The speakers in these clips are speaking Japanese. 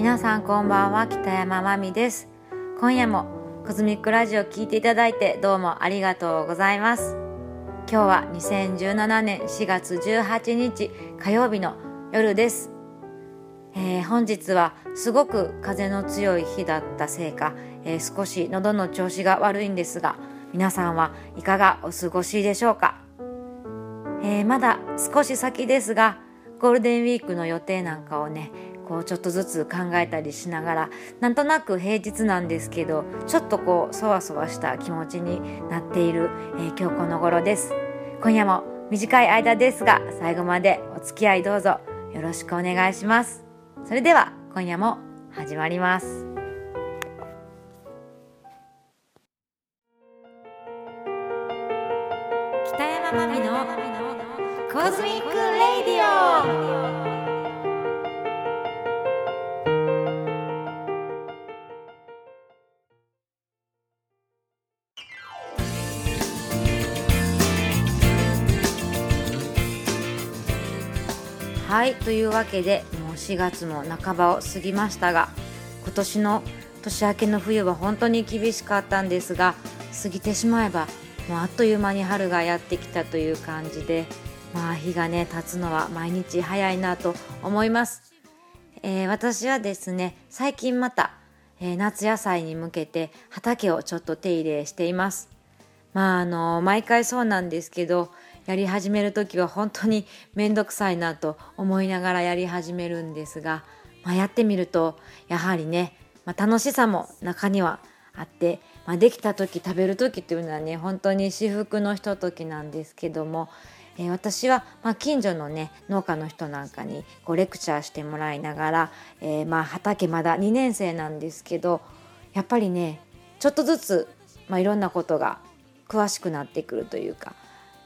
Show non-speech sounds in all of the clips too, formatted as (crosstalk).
皆さんこんばんは北山まみです。今夜もコズミックラジオ聞いていただいてどうもありがとうございます。今日は2017年4月18日火曜日の夜です、えー、本日はすごく風の強い日だったせいか、えー、少し喉の調子が悪いんですが皆さんはいかがお過ごしでしょうか、えー、まだ少し先ですがゴールデンウィークの予定なんかをねこうちょっとずつ考えたりしながらなんとなく平日なんですけどちょっとこうそわそわした気持ちになっている、えー、今日この頃です。今夜も短い間ですが最後までお付き合いどうぞよろしくお願いします。それでは今夜も始まります。北山まみのコズミックレディオはいというわけでもう4月も半ばを過ぎましたが今年の年明けの冬は本当に厳しかったんですが過ぎてしまえばもうあっという間に春がやってきたという感じでまあ日がね経つのは毎日早いなと思います、えー、私はですね最近また、えー、夏野菜に向けて畑をちょっと手入れしています。まああの毎回そうなんですけどやり始める時は本当に面倒くさいなと思いながらやり始めるんですが、まあ、やってみるとやはりね、まあ、楽しさも中にはあって、まあ、できた時食べる時っていうのはね本当に至福のひとときなんですけども、えー、私は、ま近所のね農家の人なんかにこうレクチャーしてもらいながら、えー、ま畑まだ2年生なんですけどやっぱりねちょっとずつ、まいろんなことが詳しくなってくるというか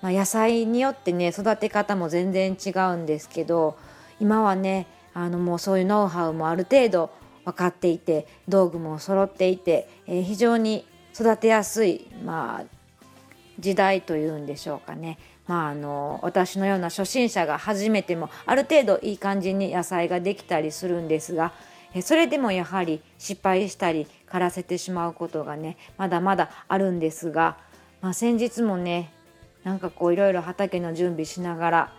まあ、野菜によってね育て方も全然違うんですけど今はねあのもうそういうノウハウもある程度分かっていて道具も揃っていて、えー、非常に育てやすい、まあ、時代というんでしょうかね、まあ、あの私のような初心者が初めてもある程度いい感じに野菜ができたりするんですがそれでもやはり失敗したり枯らせてしまうことがねまだまだあるんですが、まあ、先日もねなんかこういろいろ畑の準備しながら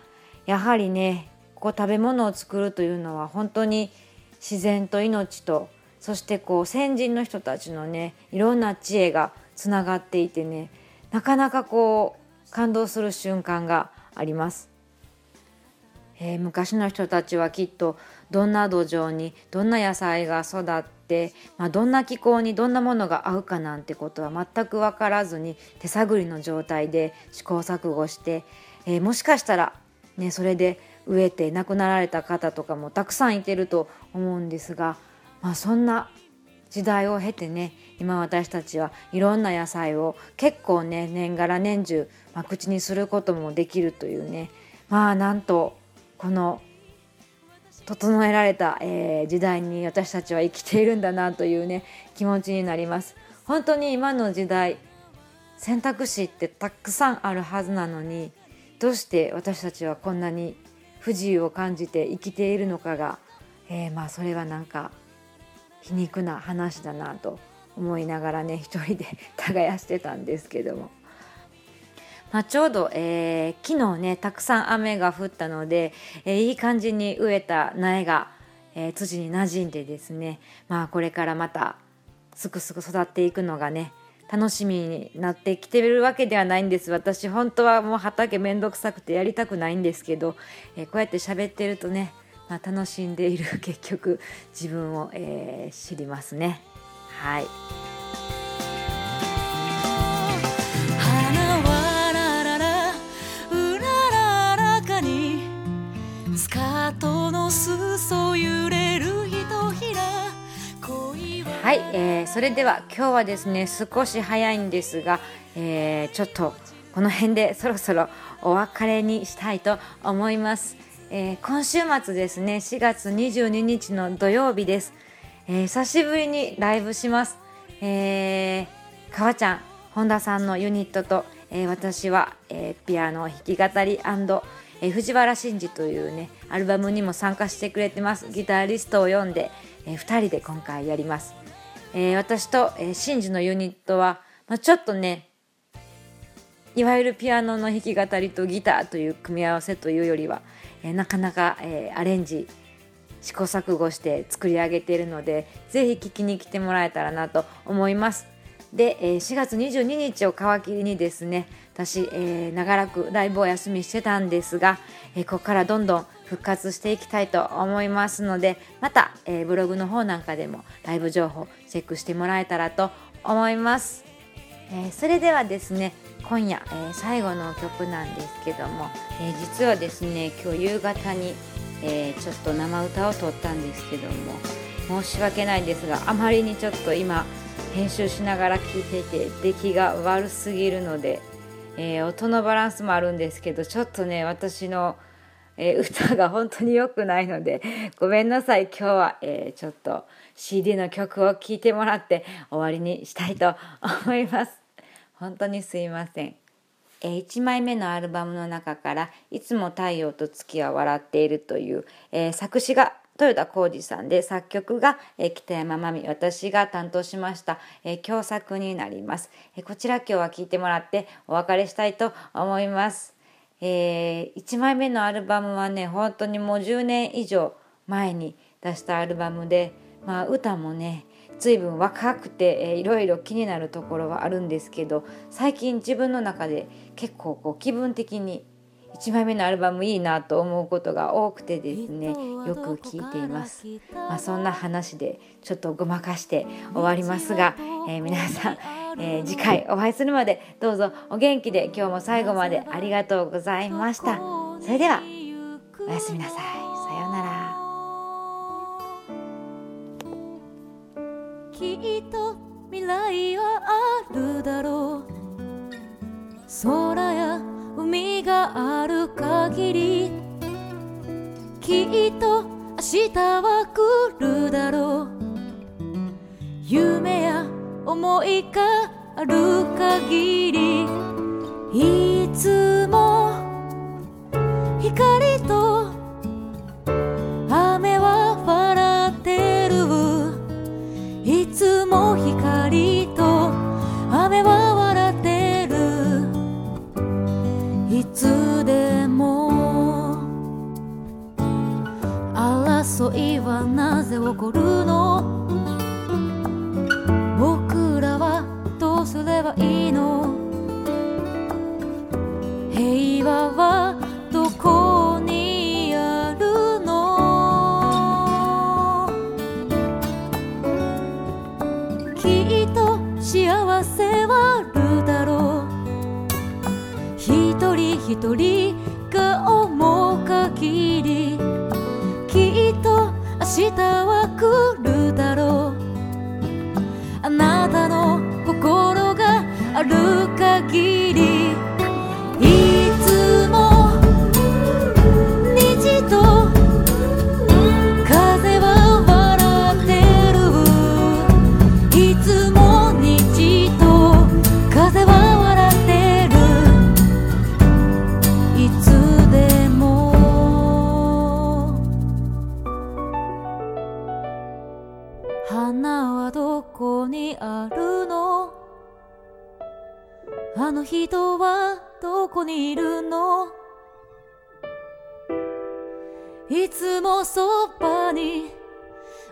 やはりねこう食べ物を作るというのは本当に自然と命とそしてこう先人の人たちのねいろんな知恵がつながっていてねなかなかこう感動する瞬間があります。えー、昔の人たちはきっとどんな土壌にどんな野菜が育って、まあ、どんな気候にどんなものが合うかなんてことは全く分からずに手探りの状態で試行錯誤して、えー、もしかしたら、ね、それで植えて亡くなられた方とかもたくさんいてると思うんですが、まあ、そんな時代を経てね今私たちはいろんな野菜を結構ね年がら年中、まあ、口にすることもできるというねまあなんとこの整えられた、えー、時代に私たちは生きているんだなというね気持ちになります。本当に今の時代選択肢ってたくさんあるはずなのにどうして私たちはこんなに不自由を感じて生きているのかが、えー、まあそれはなんか皮肉な話だなと思いながらね一人で (laughs) 耕してたんですけども。まあ、ちょうど、えー、昨日ねたくさん雨が降ったので、えー、いい感じに植えた苗が、えー、土に馴染んでですね、まあ、これからまたすくすく育っていくのがね楽しみになってきてるわけではないんです私本当はもう畑めんどくさくてやりたくないんですけど、えー、こうやって喋ってるとね、まあ、楽しんでいる結局自分を、えー、知りますねはい。はい、えー、それでは今日はですね少し早いんですが、えー、ちょっとこの辺でそろそろお別れにしたいと思います、えー、今週末ですね4月22日の土曜日です、えー、久しぶりにライブします、えー、かわちゃん本田さんのユニットと、えー、私は、えー、ピアノ弾き語りえー、藤原真二というねアルバムにも参加してくれてます。ギタリストを読んで、えー、2人で今回やります、えー、私と、えー、シンジのユニットは、まあ、ちょっとねいわゆるピアノの弾き語りとギターという組み合わせというよりは、えー、なかなか、えー、アレンジ試行錯誤して作り上げているのでぜひ聴きに来てもらえたらなと思います。で、えー、4月22日を皮切りにですね私、えー、長らくライブを休みしてたんですが、えー、ここからどんどん復活していきたいと思いますのでまた、えー、ブログの方なんかでもライブ情報チェックしてもらえたらと思います、えー、それではですね今夜、えー、最後の曲なんですけども、えー、実はですね今日夕方に、えー、ちょっと生歌を撮ったんですけども申し訳ないんですがあまりにちょっと今編集しながら聴いていて出来が悪すぎるので、え音のバランスもあるんですけどちょっとね私のえー、歌が本当に良くないのでごめんなさい。今日は、えー、ちょっと CD の曲を聴いてもらって終わりにしたいと思います。本当にすいません、えー、1枚目のアルバムの中から「いつも太陽と月は笑っている」という、え作詞が豊田浩二さんで作曲が、え北山真美私が担当しました、え共作になります、えこちら今日は聴いてもらってお別れしたいと思います。えー、1枚目のアルバムはね本当にもう10年以上前に出したアルバムで、まあ、歌もね随分若くて、えー、いろいろ気になるところはあるんですけど最近自分の中で結構こう気分的に1枚目のアルバムいいなと思うことが多くてですねよく聞いています、まあ、そんな話でちょっとごまかして終わりますが、えー、皆さんえー、次回お会いするまでどうぞお元気で今日も最後までありがとうございました。それではおやすみなさい。さようなら。きっと未来はあるだろう。空や海がある限りきっと明日は来るだろう。夢や思いがある限りいつも光と人一人が思う限りきっと明日は来るだろう。あなたの心がある。の？あの人はどこにいるの？いつもそばに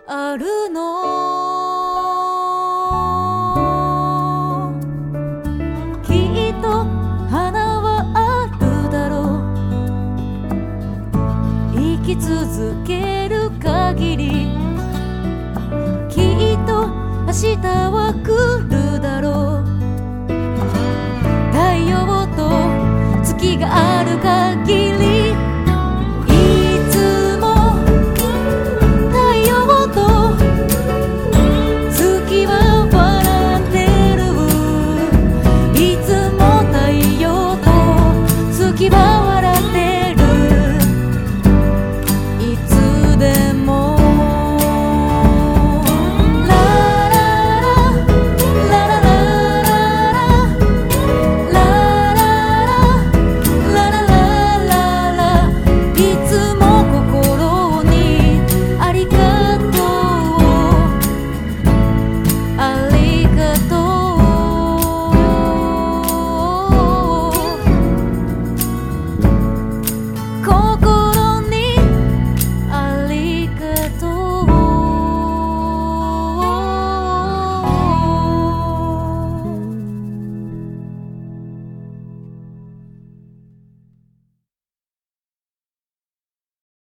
あるの？